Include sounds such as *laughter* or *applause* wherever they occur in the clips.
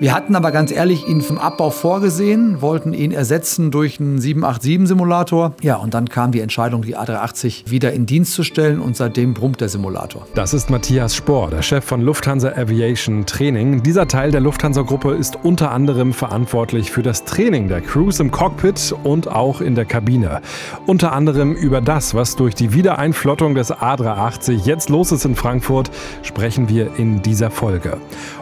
Wir hatten aber ganz ehrlich ihn vom Abbau vorgesehen, wollten ihn ersetzen durch einen 787-Simulator. Ja, und dann kam die Entscheidung, die A380 wieder in Dienst zu stellen und seitdem brummt der Simulator. Das ist Matthias Spohr, der Chef von Lufthansa Aviation Training. Dieser Teil der Lufthansa-Gruppe ist unter anderem verantwortlich für das Training der Crews im Cockpit und auch in der Kabine. Unter anderem über das, was durch die Wiedereinflottung des A380 jetzt los ist in Frankfurt, sprechen wir in dieser Folge.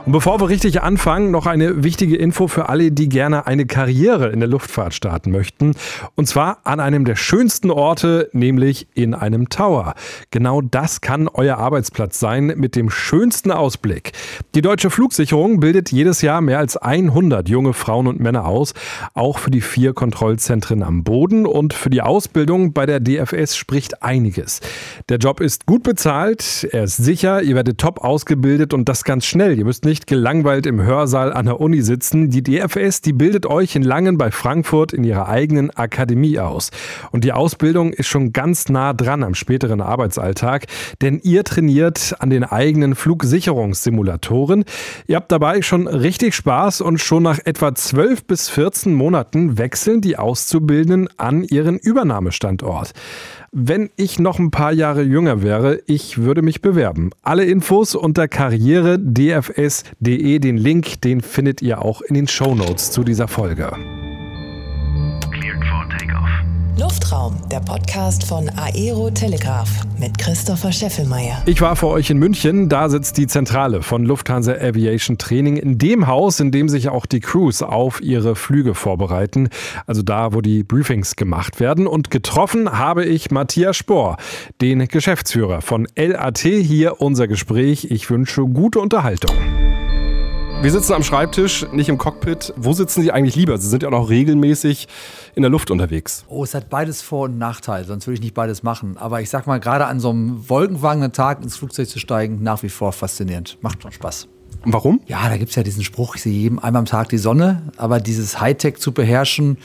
Und bevor wir richtig anfangen, noch noch eine wichtige Info für alle, die gerne eine Karriere in der Luftfahrt starten möchten. Und zwar an einem der schönsten Orte, nämlich in einem Tower. Genau das kann euer Arbeitsplatz sein mit dem schönsten Ausblick. Die Deutsche Flugsicherung bildet jedes Jahr mehr als 100 junge Frauen und Männer aus, auch für die vier Kontrollzentren am Boden und für die Ausbildung bei der DFS spricht einiges. Der Job ist gut bezahlt, er ist sicher, ihr werdet top ausgebildet und das ganz schnell. Ihr müsst nicht gelangweilt im Hörsaal an der Uni sitzen. Die DFS, die bildet euch in Langen bei Frankfurt in ihrer eigenen Akademie aus. Und die Ausbildung ist schon ganz nah dran am späteren Arbeitsalltag, denn ihr trainiert an den eigenen Flugsicherungssimulatoren. Ihr habt dabei schon richtig Spaß und schon nach etwa 12 bis 14 Monaten wechseln die Auszubildenden an ihren Übernahmestandort. Wenn ich noch ein paar Jahre jünger wäre, ich würde mich bewerben. Alle Infos unter karrieredfs.de. Den Link, den findet ihr auch in den Show Notes zu dieser Folge. Luftraum, der Podcast von Aero Telegraph mit Christopher Scheffelmeier. Ich war für euch in München. Da sitzt die Zentrale von Lufthansa Aviation Training in dem Haus, in dem sich auch die Crews auf ihre Flüge vorbereiten. Also da, wo die Briefings gemacht werden. Und getroffen habe ich Matthias Spohr, den Geschäftsführer von LAT. Hier unser Gespräch. Ich wünsche gute Unterhaltung. Wir sitzen am Schreibtisch, nicht im Cockpit. Wo sitzen Sie eigentlich lieber? Sie sind ja auch noch regelmäßig in der Luft unterwegs. Oh, es hat beides Vor- und Nachteile, sonst würde ich nicht beides machen. Aber ich sag mal, gerade an so einem wolkenwangenden Tag ins Flugzeug zu steigen, nach wie vor faszinierend. Macht schon Spaß. Warum? Ja, da gibt es ja diesen Spruch, ich sehe jedem einmal am Tag die Sonne, aber dieses Hightech zu beherrschen,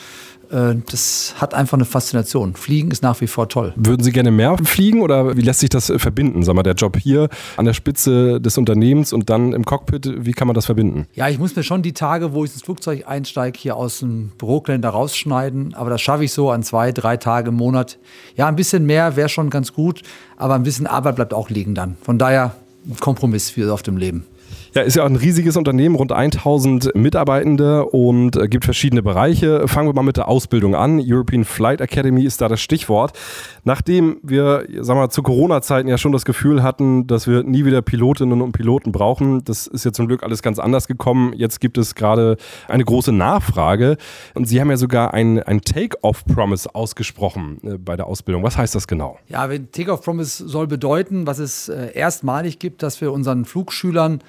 das hat einfach eine Faszination. Fliegen ist nach wie vor toll. Würden Sie gerne mehr fliegen oder wie lässt sich das äh, verbinden? Sag mal, der Job hier an der Spitze des Unternehmens und dann im Cockpit, wie kann man das verbinden? Ja, ich muss mir schon die Tage, wo ich ins Flugzeug einsteige, hier aus dem Bürokalender rausschneiden. Aber das schaffe ich so an zwei, drei Tagen im Monat. Ja, ein bisschen mehr wäre schon ganz gut, aber ein bisschen Arbeit bleibt auch liegen dann. Von daher ein Kompromiss für auf dem Leben. Ja, ist ja auch ein riesiges Unternehmen, rund 1000 Mitarbeitende und äh, gibt verschiedene Bereiche. Fangen wir mal mit der Ausbildung an. European Flight Academy ist da das Stichwort. Nachdem wir, sagen wir, zu Corona-Zeiten ja schon das Gefühl hatten, dass wir nie wieder Pilotinnen und Piloten brauchen, das ist ja zum Glück alles ganz anders gekommen. Jetzt gibt es gerade eine große Nachfrage und Sie haben ja sogar ein, ein Take-Off-Promise ausgesprochen äh, bei der Ausbildung. Was heißt das genau? Ja, Take-Off-Promise soll bedeuten, was es äh, erstmalig gibt, dass wir unseren Flugschülern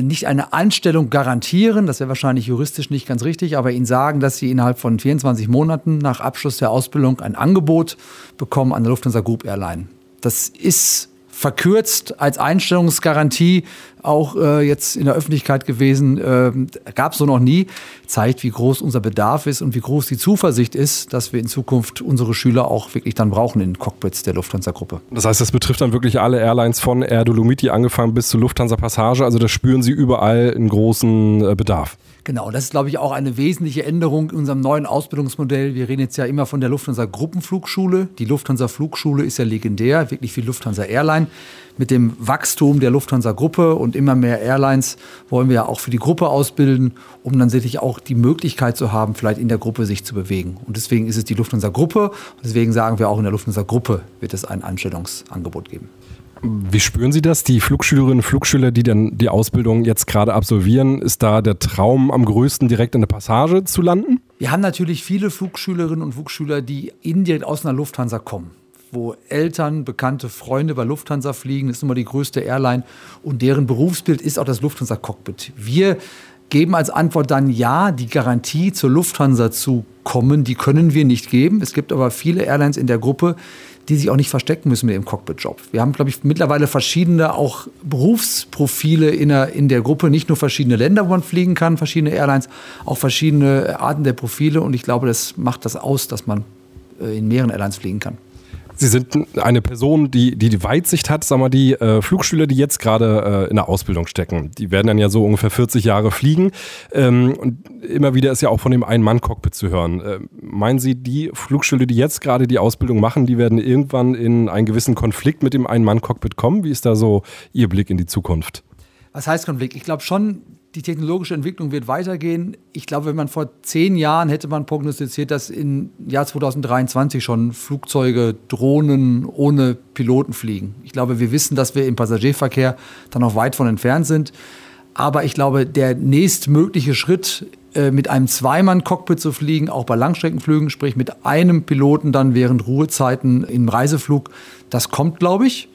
nicht eine Anstellung garantieren, das wäre wahrscheinlich juristisch nicht ganz richtig, aber ihnen sagen, dass sie innerhalb von 24 Monaten nach Abschluss der Ausbildung ein Angebot bekommen an der Lufthansa Group Airline. Das ist verkürzt als Einstellungsgarantie auch äh, jetzt in der Öffentlichkeit gewesen, äh, gab es so noch nie, zeigt, wie groß unser Bedarf ist und wie groß die Zuversicht ist, dass wir in Zukunft unsere Schüler auch wirklich dann brauchen in Cockpits der Lufthansa-Gruppe. Das heißt, das betrifft dann wirklich alle Airlines von Air Dolomiti angefangen bis zur Lufthansa Passage, also da spüren Sie überall einen großen äh, Bedarf. Genau, das ist, glaube ich, auch eine wesentliche Änderung in unserem neuen Ausbildungsmodell. Wir reden jetzt ja immer von der Lufthansa Gruppenflugschule. Die Lufthansa Flugschule ist ja legendär, wirklich wie Lufthansa Airline. Mit dem Wachstum der Lufthansa Gruppe und immer mehr Airlines wollen wir ja auch für die Gruppe ausbilden, um dann sicherlich auch die Möglichkeit zu haben, vielleicht in der Gruppe sich zu bewegen. Und deswegen ist es die Lufthansa Gruppe. Und deswegen sagen wir auch in der Lufthansa Gruppe wird es ein Anstellungsangebot geben. Wie spüren Sie das? Die Flugschülerinnen und Flugschüler, die dann die Ausbildung jetzt gerade absolvieren, ist da der Traum am größten, direkt in der Passage zu landen? Wir haben natürlich viele Flugschülerinnen und Flugschüler, die indirekt aus einer Lufthansa kommen wo Eltern, bekannte Freunde bei Lufthansa fliegen. Das ist immer die größte Airline. Und deren Berufsbild ist auch das Lufthansa-Cockpit. Wir geben als Antwort dann ja, die Garantie zur Lufthansa zu kommen, die können wir nicht geben. Es gibt aber viele Airlines in der Gruppe, die sich auch nicht verstecken müssen mit dem Cockpit-Job. Wir haben, glaube ich, mittlerweile verschiedene auch Berufsprofile in der, in der Gruppe, nicht nur verschiedene Länder, wo man fliegen kann, verschiedene Airlines, auch verschiedene Arten der Profile. Und ich glaube, das macht das aus, dass man äh, in mehreren Airlines fliegen kann. Sie sind eine Person, die die, die Weitsicht hat. Sag mal, die äh, Flugschüler, die jetzt gerade äh, in der Ausbildung stecken, die werden dann ja so ungefähr 40 Jahre fliegen. Ähm, und immer wieder ist ja auch von dem Ein-Mann-Cockpit zu hören. Äh, meinen Sie, die Flugschüler, die jetzt gerade die Ausbildung machen, die werden irgendwann in einen gewissen Konflikt mit dem Ein-Mann-Cockpit kommen? Wie ist da so Ihr Blick in die Zukunft? Was heißt Konflikt? Ich glaube schon, die technologische Entwicklung wird weitergehen. Ich glaube, wenn man vor zehn Jahren hätte man prognostiziert, dass im Jahr 2023 schon Flugzeuge, Drohnen ohne Piloten fliegen. Ich glaube, wir wissen, dass wir im Passagierverkehr dann noch weit von entfernt sind. Aber ich glaube, der nächstmögliche Schritt, äh, mit einem Zweimann-Cockpit zu fliegen, auch bei Langstreckenflügen, sprich mit einem Piloten dann während Ruhezeiten im Reiseflug, das kommt, glaube ich.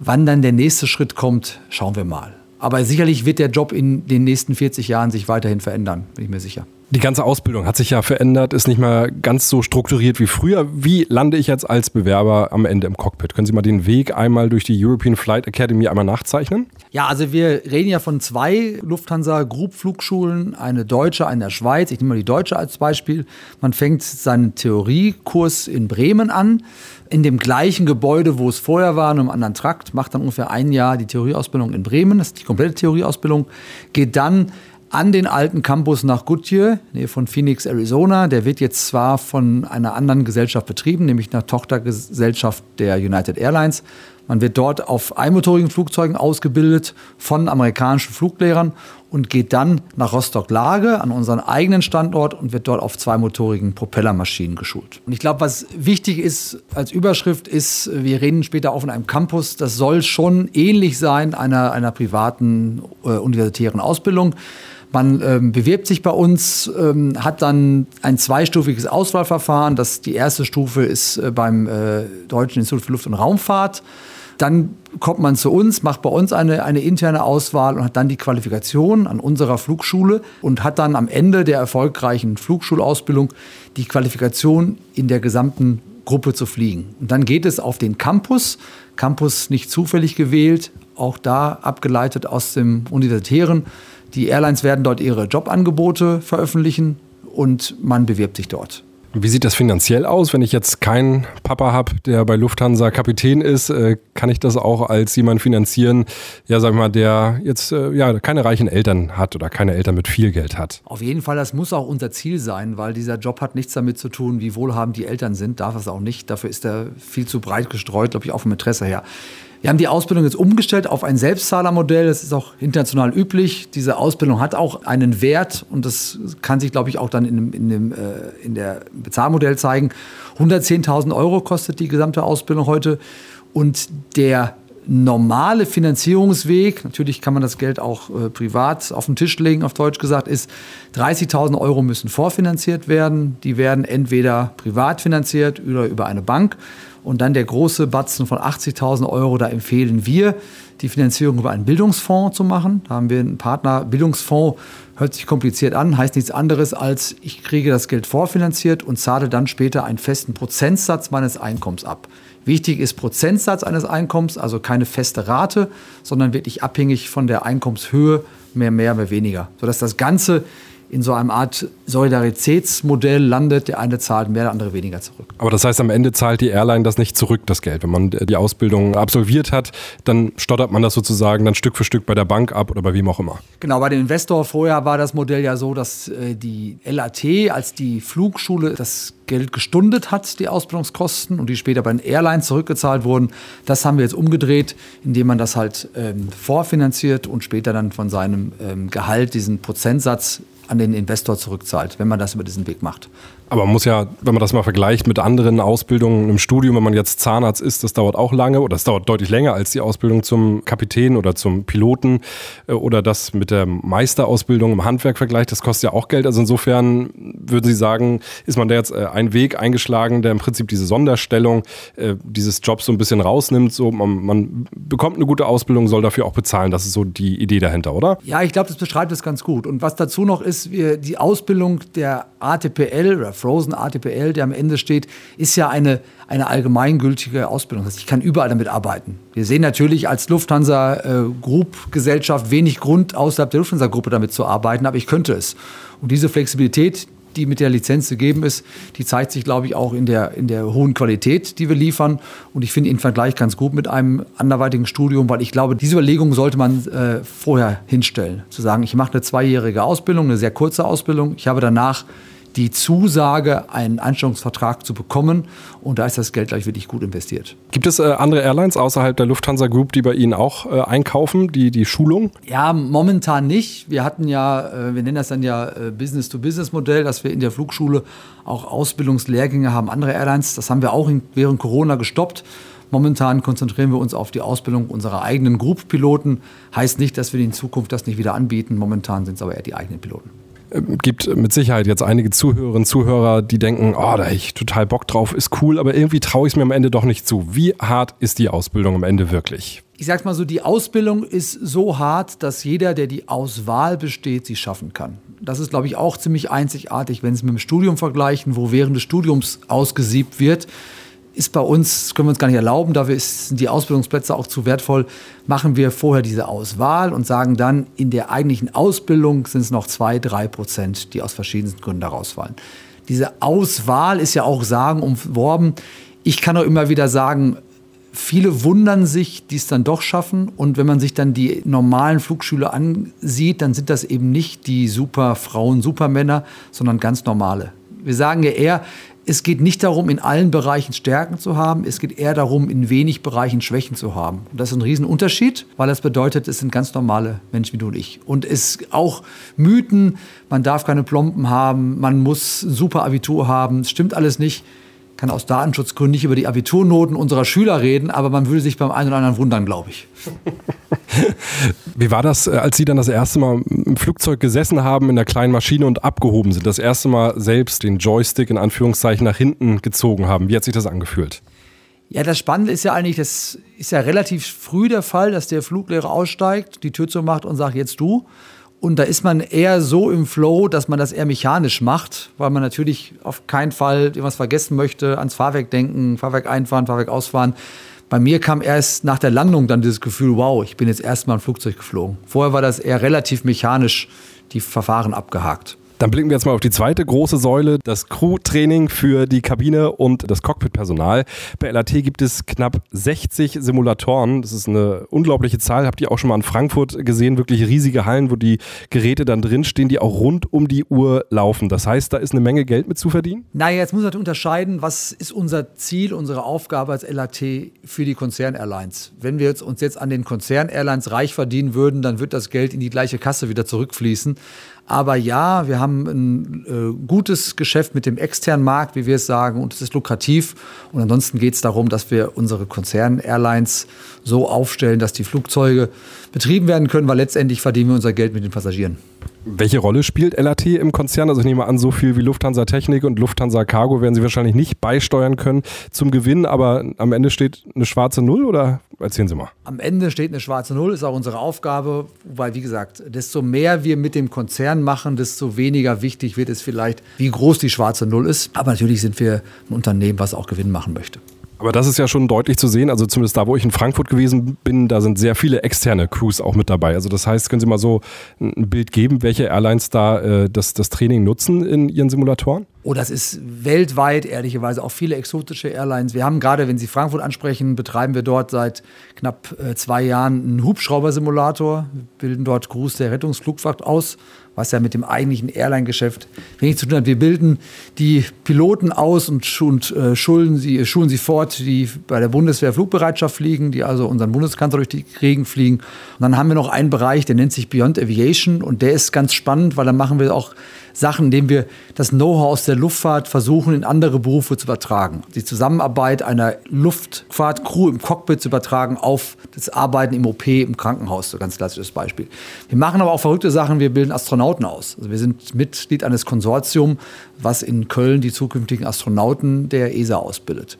Wann dann der nächste Schritt kommt, schauen wir mal. Aber sicherlich wird der Job in den nächsten 40 Jahren sich weiterhin verändern, bin ich mir sicher. Die ganze Ausbildung hat sich ja verändert, ist nicht mehr ganz so strukturiert wie früher. Wie lande ich jetzt als Bewerber am Ende im Cockpit? Können Sie mal den Weg einmal durch die European Flight Academy einmal nachzeichnen? Ja, also wir reden ja von zwei Lufthansa Group Flugschulen, eine deutsche, eine der Schweiz. Ich nehme mal die deutsche als Beispiel. Man fängt seinen Theoriekurs in Bremen an, in dem gleichen Gebäude, wo es vorher war, in einem anderen Trakt, macht dann ungefähr ein Jahr die Theorieausbildung in Bremen, das ist die komplette Theorieausbildung, geht dann an den alten Campus nach Goodyear, Nähe von Phoenix, Arizona. Der wird jetzt zwar von einer anderen Gesellschaft betrieben, nämlich einer Tochtergesellschaft der United Airlines. Man wird dort auf einmotorigen Flugzeugen ausgebildet von amerikanischen Fluglehrern und geht dann nach Rostock-Lage an unseren eigenen Standort und wird dort auf zweimotorigen Propellermaschinen geschult. Und ich glaube, was wichtig ist als Überschrift ist, wir reden später auch von einem Campus, das soll schon ähnlich sein einer, einer privaten äh, universitären Ausbildung. Man ähm, bewirbt sich bei uns, ähm, hat dann ein zweistufiges Auswahlverfahren. Das, die erste Stufe ist äh, beim äh, Deutschen Institut für Luft- und Raumfahrt. Dann kommt man zu uns, macht bei uns eine, eine interne Auswahl und hat dann die Qualifikation an unserer Flugschule und hat dann am Ende der erfolgreichen Flugschulausbildung die Qualifikation in der gesamten Gruppe zu fliegen. Und dann geht es auf den Campus. Campus nicht zufällig gewählt, auch da abgeleitet aus dem Universitären. Die Airlines werden dort ihre Jobangebote veröffentlichen und man bewirbt sich dort. Wie sieht das finanziell aus? Wenn ich jetzt keinen Papa habe, der bei Lufthansa Kapitän ist, äh, kann ich das auch als jemand finanzieren, ja, sag mal, der jetzt äh, ja, keine reichen Eltern hat oder keine Eltern mit viel Geld hat? Auf jeden Fall, das muss auch unser Ziel sein, weil dieser Job hat nichts damit zu tun, wie wohlhabend die Eltern sind, darf es auch nicht. Dafür ist er viel zu breit gestreut, glaube ich, auch vom Interesse her. Wir haben die Ausbildung jetzt umgestellt auf ein Selbstzahlermodell. Das ist auch international üblich. Diese Ausbildung hat auch einen Wert und das kann sich, glaube ich, auch dann in, dem, in, dem, äh, in der Bezahlmodell zeigen. 110.000 Euro kostet die gesamte Ausbildung heute und der normale Finanzierungsweg, natürlich kann man das Geld auch äh, privat auf den Tisch legen, auf Deutsch gesagt, ist 30.000 Euro müssen vorfinanziert werden. Die werden entweder privat finanziert oder über eine Bank. Und dann der große Batzen von 80.000 Euro, da empfehlen wir, die Finanzierung über einen Bildungsfonds zu machen. Da haben wir einen Partner. Bildungsfonds hört sich kompliziert an, heißt nichts anderes als, ich kriege das Geld vorfinanziert und zahle dann später einen festen Prozentsatz meines Einkommens ab. Wichtig ist Prozentsatz eines Einkommens, also keine feste Rate, sondern wirklich abhängig von der Einkommenshöhe, mehr, mehr, mehr, weniger. Sodass das Ganze in so einem Art Solidaritätsmodell landet. Der eine zahlt mehr, der andere weniger zurück. Aber das heißt, am Ende zahlt die Airline das nicht zurück, das Geld. Wenn man die Ausbildung absolviert hat, dann stottert man das sozusagen dann Stück für Stück bei der Bank ab oder wie auch immer. Genau, bei dem Investor vorher war das Modell ja so, dass äh, die LAT als die Flugschule das Geld gestundet hat, die Ausbildungskosten, und die später bei den Airlines zurückgezahlt wurden. Das haben wir jetzt umgedreht, indem man das halt ähm, vorfinanziert und später dann von seinem ähm, Gehalt diesen Prozentsatz an den Investor zurückzahlt, wenn man das über diesen Weg macht. Aber man muss ja, wenn man das mal vergleicht mit anderen Ausbildungen im Studium, wenn man jetzt Zahnarzt ist, das dauert auch lange oder es dauert deutlich länger als die Ausbildung zum Kapitän oder zum Piloten äh, oder das mit der Meisterausbildung im Handwerk vergleicht, das kostet ja auch Geld. Also insofern würden Sie sagen, ist man da jetzt äh, einen Weg eingeschlagen, der im Prinzip diese Sonderstellung äh, dieses Jobs so ein bisschen rausnimmt. So man, man bekommt eine gute Ausbildung, soll dafür auch bezahlen. Das ist so die Idee dahinter, oder? Ja, ich glaube, das beschreibt es ganz gut. Und was dazu noch ist, die Ausbildung der ATPL oder Frozen ATPL, der am Ende steht, ist ja eine, eine allgemeingültige Ausbildung. Das heißt, ich kann überall damit arbeiten. Wir sehen natürlich als Lufthansa äh, Group Gesellschaft wenig Grund, außerhalb der Lufthansa Gruppe damit zu arbeiten, aber ich könnte es. Und diese Flexibilität, die mit der Lizenz gegeben ist, die zeigt sich, glaube ich, auch in der, in der hohen Qualität, die wir liefern. Und ich finde ihn im Vergleich ganz gut mit einem anderweitigen Studium, weil ich glaube, diese Überlegung sollte man äh, vorher hinstellen. Zu sagen, ich mache eine zweijährige Ausbildung, eine sehr kurze Ausbildung. Ich habe danach die Zusage, einen Einstellungsvertrag zu bekommen. Und da ist das Geld gleich wirklich gut investiert. Gibt es äh, andere Airlines außerhalb der Lufthansa Group, die bei Ihnen auch äh, einkaufen, die, die Schulung? Ja, momentan nicht. Wir hatten ja, äh, wir nennen das dann ja äh, Business-to-Business-Modell, dass wir in der Flugschule auch Ausbildungslehrgänge haben, andere Airlines. Das haben wir auch in, während Corona gestoppt. Momentan konzentrieren wir uns auf die Ausbildung unserer eigenen Group-Piloten. Heißt nicht, dass wir in Zukunft das nicht wieder anbieten. Momentan sind es aber eher die eigenen Piloten gibt mit Sicherheit jetzt einige Zuhörerinnen und Zuhörer, die denken, oh, da habe ich total Bock drauf, ist cool, aber irgendwie traue ich es mir am Ende doch nicht zu. Wie hart ist die Ausbildung am Ende wirklich? Ich sag's mal so, die Ausbildung ist so hart, dass jeder, der die Auswahl besteht, sie schaffen kann. Das ist, glaube ich, auch ziemlich einzigartig, wenn Sie mit dem Studium vergleichen, wo während des Studiums ausgesiebt wird ist bei uns, können wir uns gar nicht erlauben, dafür sind die Ausbildungsplätze auch zu wertvoll, machen wir vorher diese Auswahl und sagen dann, in der eigentlichen Ausbildung sind es noch zwei, drei Prozent, die aus verschiedensten Gründen daraus fallen. Diese Auswahl ist ja auch sagen umworben. Ich kann auch immer wieder sagen, viele wundern sich, die es dann doch schaffen. Und wenn man sich dann die normalen Flugschüler ansieht, dann sind das eben nicht die super Frauen, Supermänner, sondern ganz normale. Wir sagen ja eher, es geht nicht darum, in allen Bereichen Stärken zu haben, es geht eher darum, in wenig Bereichen Schwächen zu haben. Und das ist ein Riesenunterschied, weil das bedeutet, es sind ganz normale Menschen wie du und ich. Und es auch Mythen, man darf keine Plomben haben, man muss ein super Abitur haben, stimmt alles nicht kann aus Datenschutzgründen nicht über die Abiturnoten unserer Schüler reden, aber man würde sich beim einen oder anderen wundern, glaube ich. *laughs* Wie war das, äh, als Sie dann das erste Mal im Flugzeug gesessen haben, in der kleinen Maschine und abgehoben sind? Das erste Mal selbst den Joystick in Anführungszeichen nach hinten gezogen haben. Wie hat sich das angefühlt? Ja, das Spannende ist ja eigentlich, das ist ja relativ früh der Fall, dass der Fluglehrer aussteigt, die Tür zumacht und sagt, jetzt du. Und da ist man eher so im Flow, dass man das eher mechanisch macht, weil man natürlich auf keinen Fall irgendwas vergessen möchte, ans Fahrwerk denken, Fahrwerk einfahren, Fahrwerk ausfahren. Bei mir kam erst nach der Landung dann dieses Gefühl, wow, ich bin jetzt erstmal ein Flugzeug geflogen. Vorher war das eher relativ mechanisch, die Verfahren abgehakt. Dann blicken wir jetzt mal auf die zweite große Säule, das Crew-Training für die Kabine und das Cockpit-Personal. Bei LAT gibt es knapp 60 Simulatoren. Das ist eine unglaubliche Zahl. Habt ihr auch schon mal in Frankfurt gesehen? Wirklich riesige Hallen, wo die Geräte dann drinstehen, die auch rund um die Uhr laufen. Das heißt, da ist eine Menge Geld mit zu verdienen? Naja, jetzt muss man unterscheiden, was ist unser Ziel, unsere Aufgabe als LAT für die Konzern-Airlines. Wenn wir uns jetzt an den Konzern-Airlines reich verdienen würden, dann wird das Geld in die gleiche Kasse wieder zurückfließen. Aber ja, wir haben ein äh, gutes Geschäft mit dem externen Markt, wie wir es sagen, und es ist lukrativ. Und ansonsten geht es darum, dass wir unsere Konzern-Airlines so aufstellen, dass die Flugzeuge betrieben werden können, weil letztendlich verdienen wir unser Geld mit den Passagieren. Welche Rolle spielt LAT im Konzern? Also ich nehme an, so viel wie Lufthansa Technik und Lufthansa Cargo werden Sie wahrscheinlich nicht beisteuern können zum Gewinn, aber am Ende steht eine schwarze Null oder erzählen Sie mal. Am Ende steht eine schwarze Null, ist auch unsere Aufgabe, weil wie gesagt, desto mehr wir mit dem Konzern machen, desto weniger wichtig wird es vielleicht, wie groß die schwarze Null ist. Aber natürlich sind wir ein Unternehmen, was auch Gewinn machen möchte. Aber das ist ja schon deutlich zu sehen. Also zumindest da, wo ich in Frankfurt gewesen bin, da sind sehr viele externe Crews auch mit dabei. Also das heißt, können Sie mal so ein Bild geben, welche Airlines da äh, das, das Training nutzen in ihren Simulatoren? Oh, das ist weltweit, ehrlicherweise, auch viele exotische Airlines. Wir haben gerade, wenn Sie Frankfurt ansprechen, betreiben wir dort seit knapp äh, zwei Jahren einen Hubschraubersimulator, bilden dort Crews der Rettungsflugwacht aus was ja mit dem eigentlichen Airline-Geschäft wenig zu tun hat. Wir bilden die Piloten aus und, und äh, schulen, sie, schulen sie fort, die bei der Bundeswehr Flugbereitschaft fliegen, die also unseren Bundeskanzler durch die Gegend fliegen. Und dann haben wir noch einen Bereich, der nennt sich Beyond Aviation und der ist ganz spannend, weil da machen wir auch Sachen, indem wir das Know-how aus der Luftfahrt versuchen, in andere Berufe zu übertragen. Die Zusammenarbeit einer Luftfahrtcrew im Cockpit zu übertragen auf das Arbeiten im OP, im Krankenhaus, so ganz klassisches Beispiel. Wir machen aber auch verrückte Sachen, wir bilden Astronauten aus. Also wir sind Mitglied eines Konsortiums, was in Köln die zukünftigen Astronauten der ESA ausbildet.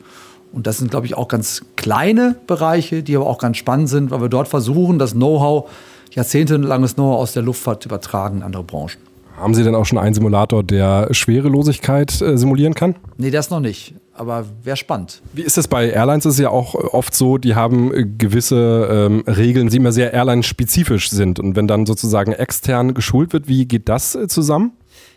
Und das sind, glaube ich, auch ganz kleine Bereiche, die aber auch ganz spannend sind, weil wir dort versuchen, das Know-how, jahrzehntelanges Know-how aus der Luftfahrt zu übertragen in andere Branchen. Haben Sie denn auch schon einen Simulator, der Schwerelosigkeit äh, simulieren kann? Nee, das noch nicht. Aber wäre spannend. Wie ist es bei Airlines? Es ist ja auch oft so, die haben äh, gewisse ähm, Regeln, die immer sehr airline-spezifisch sind. Und wenn dann sozusagen extern geschult wird, wie geht das äh, zusammen?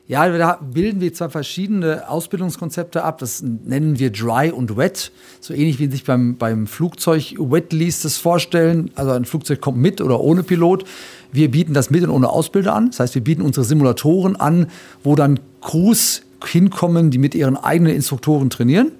Ja, da bilden wir zwei verschiedene Ausbildungskonzepte ab. Das nennen wir Dry und Wet. So ähnlich wie sich beim, beim Flugzeug Wet Lease das vorstellen. Also ein Flugzeug kommt mit oder ohne Pilot. Wir bieten das mit und ohne Ausbilder an. Das heißt, wir bieten unsere Simulatoren an, wo dann Crews hinkommen, die mit ihren eigenen Instruktoren trainieren.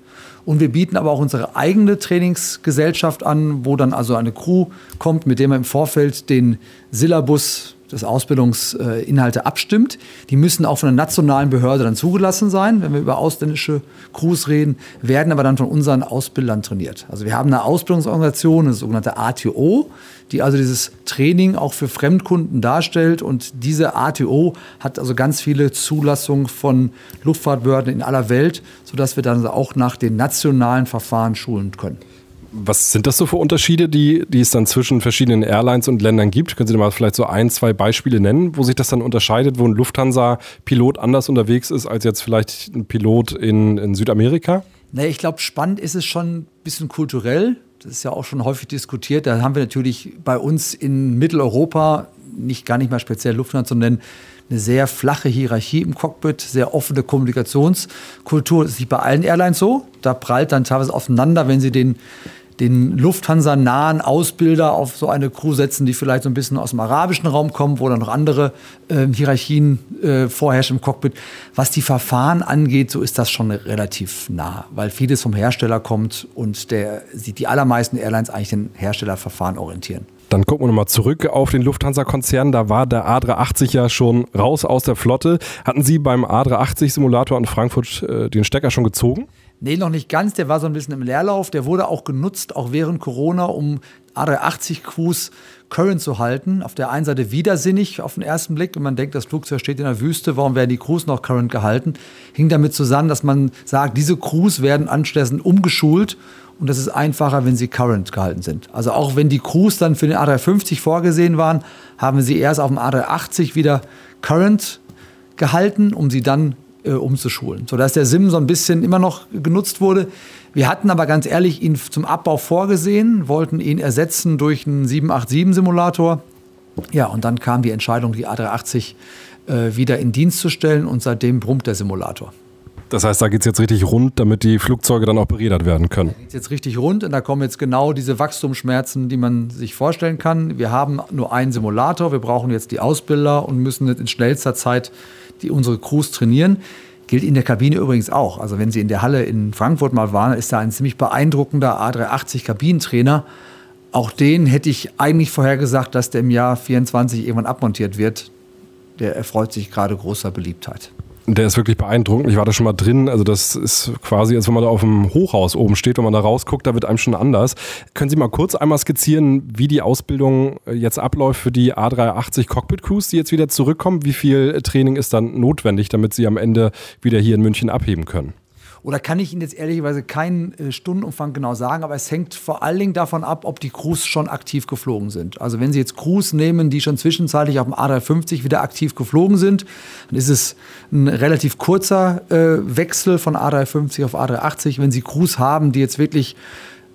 Und wir bieten aber auch unsere eigene Trainingsgesellschaft an, wo dann also eine Crew kommt, mit der man im Vorfeld den Syllabus des Ausbildungsinhalte abstimmt. Die müssen auch von der nationalen Behörde dann zugelassen sein, wenn wir über ausländische Crews reden, werden aber dann von unseren Ausbildern trainiert. Also wir haben eine Ausbildungsorganisation, eine sogenannte ATO, die also dieses Training auch für Fremdkunden darstellt. Und diese ATO hat also ganz viele Zulassungen von Luftfahrtbehörden in aller Welt, sodass wir dann auch nach den nationalen Verfahren schulen können. Was sind das so für Unterschiede, die, die es dann zwischen verschiedenen Airlines und Ländern gibt? Können Sie mal vielleicht so ein, zwei Beispiele nennen, wo sich das dann unterscheidet, wo ein Lufthansa-Pilot anders unterwegs ist als jetzt vielleicht ein Pilot in, in Südamerika? Nee, ich glaube, spannend ist es schon ein bisschen kulturell. Das ist ja auch schon häufig diskutiert. Da haben wir natürlich bei uns in Mitteleuropa, nicht gar nicht mal speziell Lufthansa nennen, eine sehr flache Hierarchie im Cockpit, sehr offene Kommunikationskultur. Das ist nicht bei allen Airlines so. Da prallt dann teilweise aufeinander, wenn sie den den Lufthansa-nahen Ausbilder auf so eine Crew setzen, die vielleicht so ein bisschen aus dem arabischen Raum kommen, wo dann noch andere äh, Hierarchien äh, vorherrschen im Cockpit. Was die Verfahren angeht, so ist das schon relativ nah, weil vieles vom Hersteller kommt und der, die allermeisten Airlines eigentlich den Herstellerverfahren orientieren. Dann gucken wir nochmal zurück auf den Lufthansa-Konzern. Da war der A380 ja schon raus aus der Flotte. Hatten Sie beim A380-Simulator in Frankfurt äh, den Stecker schon gezogen? Nee, noch nicht ganz. Der war so ein bisschen im Leerlauf. Der wurde auch genutzt, auch während Corona, um A380-Crews Current zu halten. Auf der einen Seite widersinnig auf den ersten Blick, wenn man denkt, das Flugzeug steht in der Wüste, warum werden die Crews noch Current gehalten? Hing damit zusammen, dass man sagt, diese Crews werden anschließend umgeschult und das ist einfacher, wenn sie Current gehalten sind. Also auch wenn die Crews dann für den A350 vorgesehen waren, haben sie erst auf dem A380 wieder Current gehalten, um sie dann äh, umzuschulen, sodass der SIM so ein bisschen immer noch genutzt wurde. Wir hatten aber ganz ehrlich ihn zum Abbau vorgesehen, wollten ihn ersetzen durch einen 787-Simulator. Ja, und dann kam die Entscheidung, die A380 äh, wieder in Dienst zu stellen und seitdem brummt der Simulator. Das heißt, da geht es jetzt richtig rund, damit die Flugzeuge dann auch berädert werden können. Da geht es jetzt richtig rund und da kommen jetzt genau diese Wachstumsschmerzen, die man sich vorstellen kann. Wir haben nur einen Simulator, wir brauchen jetzt die Ausbilder und müssen jetzt in schnellster Zeit die unsere Crews trainieren. Gilt in der Kabine übrigens auch. Also wenn Sie in der Halle in Frankfurt mal waren, ist da ein ziemlich beeindruckender A380 Kabinentrainer. Auch den hätte ich eigentlich vorhergesagt, dass der im Jahr 24 irgendwann abmontiert wird. Der erfreut sich gerade großer Beliebtheit. Der ist wirklich beeindruckend. Ich war da schon mal drin. Also das ist quasi, als wenn man da auf dem Hochhaus oben steht, wenn man da rausguckt, da wird einem schon anders. Können Sie mal kurz einmal skizzieren, wie die Ausbildung jetzt abläuft für die A380 Cockpit Crews, die jetzt wieder zurückkommen? Wie viel Training ist dann notwendig, damit sie am Ende wieder hier in München abheben können? Oder kann ich Ihnen jetzt ehrlicherweise keinen äh, Stundenumfang genau sagen, aber es hängt vor allen Dingen davon ab, ob die Crews schon aktiv geflogen sind. Also wenn Sie jetzt Crews nehmen, die schon zwischenzeitlich auf dem A350 wieder aktiv geflogen sind, dann ist es ein relativ kurzer äh, Wechsel von A350 auf A380. Wenn Sie Crews haben, die jetzt wirklich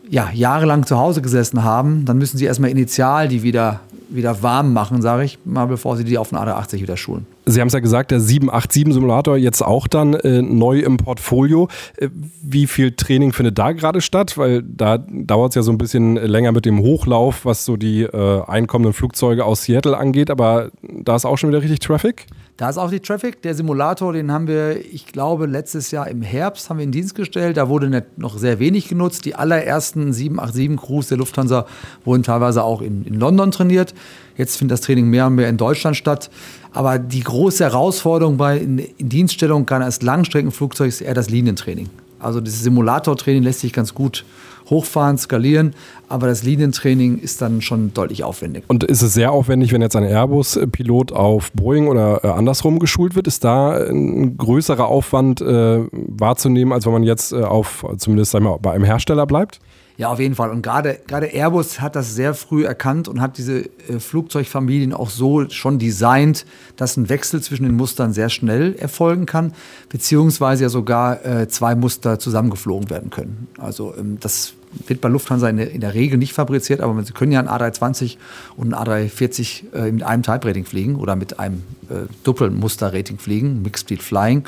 ja, jahrelang zu Hause gesessen haben, dann müssen Sie erstmal initial die wieder, wieder warm machen, sage ich mal, bevor Sie die auf den A380 wieder schulen. Sie haben es ja gesagt, der 787-Simulator jetzt auch dann äh, neu im Portfolio. Äh, wie viel Training findet da gerade statt? Weil da dauert es ja so ein bisschen länger mit dem Hochlauf, was so die äh, einkommenden Flugzeuge aus Seattle angeht. Aber da ist auch schon wieder richtig Traffic? Da ist auch die Traffic. Der Simulator, den haben wir, ich glaube, letztes Jahr im Herbst haben wir in Dienst gestellt. Da wurde noch sehr wenig genutzt. Die allerersten 787-Crews der Lufthansa wurden teilweise auch in, in London trainiert. Jetzt findet das Training mehr und mehr in Deutschland statt. Aber die große Herausforderung bei in, in Dienststellung gerade als Langstreckenflugzeug ist eher das Linientraining. Also dieses Simulatortraining lässt sich ganz gut hochfahren, skalieren, aber das Linientraining ist dann schon deutlich aufwendig. Und ist es sehr aufwendig, wenn jetzt ein Airbus-Pilot auf Boeing oder äh, andersrum geschult wird? Ist da ein größerer Aufwand äh, wahrzunehmen, als wenn man jetzt äh, auf zumindest sagen wir, bei einem Hersteller bleibt? Ja, auf jeden Fall. Und gerade, gerade Airbus hat das sehr früh erkannt und hat diese äh, Flugzeugfamilien auch so schon designt, dass ein Wechsel zwischen den Mustern sehr schnell erfolgen kann, beziehungsweise ja sogar äh, zwei Muster zusammengeflogen werden können. Also ähm, das wird bei Lufthansa in der, in der Regel nicht fabriziert, aber Sie können ja ein A320 und ein A340 äh, mit einem Type-Rating fliegen oder mit einem äh, Doppelmuster-Rating fliegen, Mixed Speed Flying.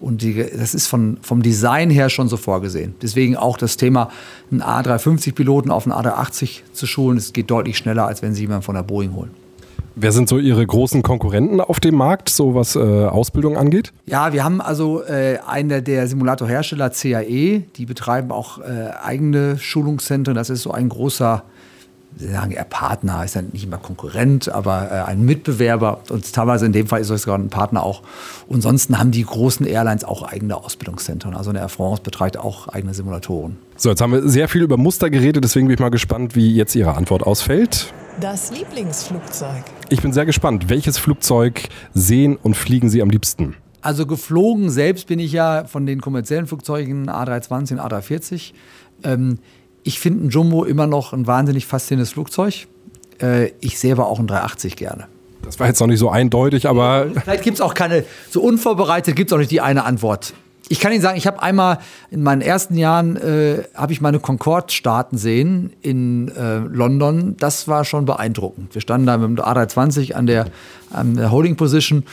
Und die, das ist von, vom Design her schon so vorgesehen. Deswegen auch das Thema, einen A350-Piloten auf einen A380 zu schulen, es geht deutlich schneller, als wenn Sie jemanden von der Boeing holen. Wer sind so Ihre großen Konkurrenten auf dem Markt, so was äh, Ausbildung angeht? Ja, wir haben also äh, einer der Simulatorhersteller CAE, die betreiben auch äh, eigene Schulungszentren. Das ist so ein großer Sie sagen eher Partner, ist ja nicht immer Konkurrent, aber äh, ein Mitbewerber und teilweise in dem Fall ist es sogar ein Partner auch. Und ansonsten haben die großen Airlines auch eigene Ausbildungszentren. Also eine Air France betreibt auch eigene Simulatoren. So, jetzt haben wir sehr viel über Muster geredet, deswegen bin ich mal gespannt, wie jetzt Ihre Antwort ausfällt. Das Lieblingsflugzeug. Ich bin sehr gespannt. Welches Flugzeug sehen und fliegen Sie am liebsten? Also geflogen selbst bin ich ja von den kommerziellen Flugzeugen A320 und A340. Ähm, ich finde ein Jumbo immer noch ein wahnsinnig faszinierendes Flugzeug. Äh, ich sehe aber auch ein 380 gerne. Das war jetzt noch nicht so eindeutig, aber. Vielleicht gibt es auch keine, so unvorbereitet gibt es auch nicht die eine Antwort. Ich kann Ihnen sagen, ich habe einmal in meinen ersten Jahren äh, habe ich meine Concorde starten sehen in äh, London. Das war schon beeindruckend. Wir standen da mit dem A320 an der, an der Holding Position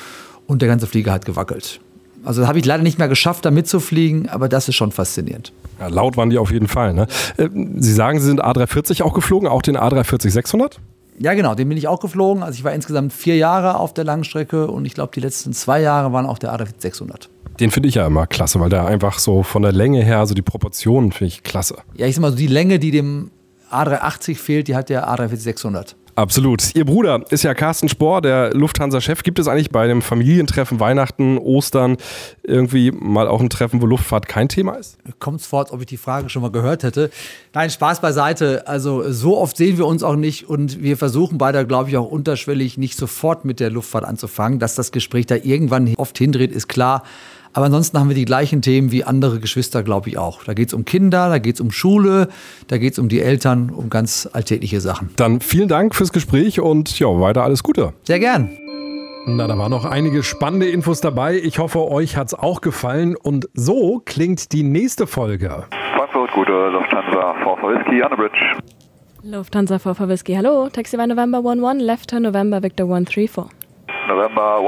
und der ganze Flieger hat gewackelt. Also habe ich leider nicht mehr geschafft, da mitzufliegen, aber das ist schon faszinierend. Ja, laut waren die auf jeden Fall. Ne? Äh, Sie sagen, Sie sind A340 auch geflogen, auch den A340 600? Ja, genau, den bin ich auch geflogen. Also ich war insgesamt vier Jahre auf der Langstrecke und ich glaube, die letzten zwei Jahre waren auch der A340 600. Den finde ich ja immer klasse, weil der einfach so von der Länge her, also die Proportionen finde ich klasse. Ja, ich sag mal, so die Länge, die dem A380 fehlt, die hat der A340 600. Absolut. Ihr Bruder ist ja Carsten Spohr, der Lufthansa-Chef. Gibt es eigentlich bei dem Familientreffen, Weihnachten, Ostern irgendwie mal auch ein Treffen, wo Luftfahrt kein Thema ist? Kommt es vor, als ob ich die Frage schon mal gehört hätte. Nein, Spaß beiseite. Also so oft sehen wir uns auch nicht und wir versuchen beide, glaube ich, auch unterschwellig nicht sofort mit der Luftfahrt anzufangen. Dass das Gespräch da irgendwann oft hindreht, ist klar. Aber ansonsten haben wir die gleichen Themen wie andere Geschwister, glaube ich auch. Da geht es um Kinder, da geht es um Schule, da geht es um die Eltern, um ganz alltägliche Sachen. Dann vielen Dank fürs Gespräch und ja, weiter alles Gute. Sehr gern. Na, da waren noch einige spannende Infos dabei. Ich hoffe, euch hat es auch gefallen. Und so klingt die nächste Folge. Frankfurt, gute Lufthansa, Vorfall Whisky, on the bridge. Lufthansa Whisky, hallo. Taxi by November 11, left turn November Victor 134. November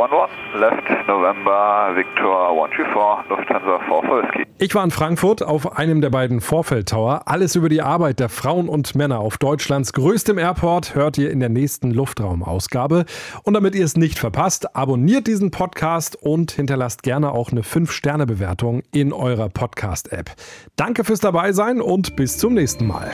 11, left November Victor 134, Lufthansa Vorfall Whisky. Ich war in Frankfurt auf einem der beiden Vorfeld Tower. Alles über die Arbeit der Frauen und Männer auf Deutschlands größtem Airport hört ihr in der nächsten Luftraumausgabe. Und damit ihr es nicht verpasst, abonniert diesen Podcast und hinterlasst gerne auch eine 5-Sterne-Bewertung in eurer Podcast-App. Danke fürs Dabeisein und bis zum nächsten Mal.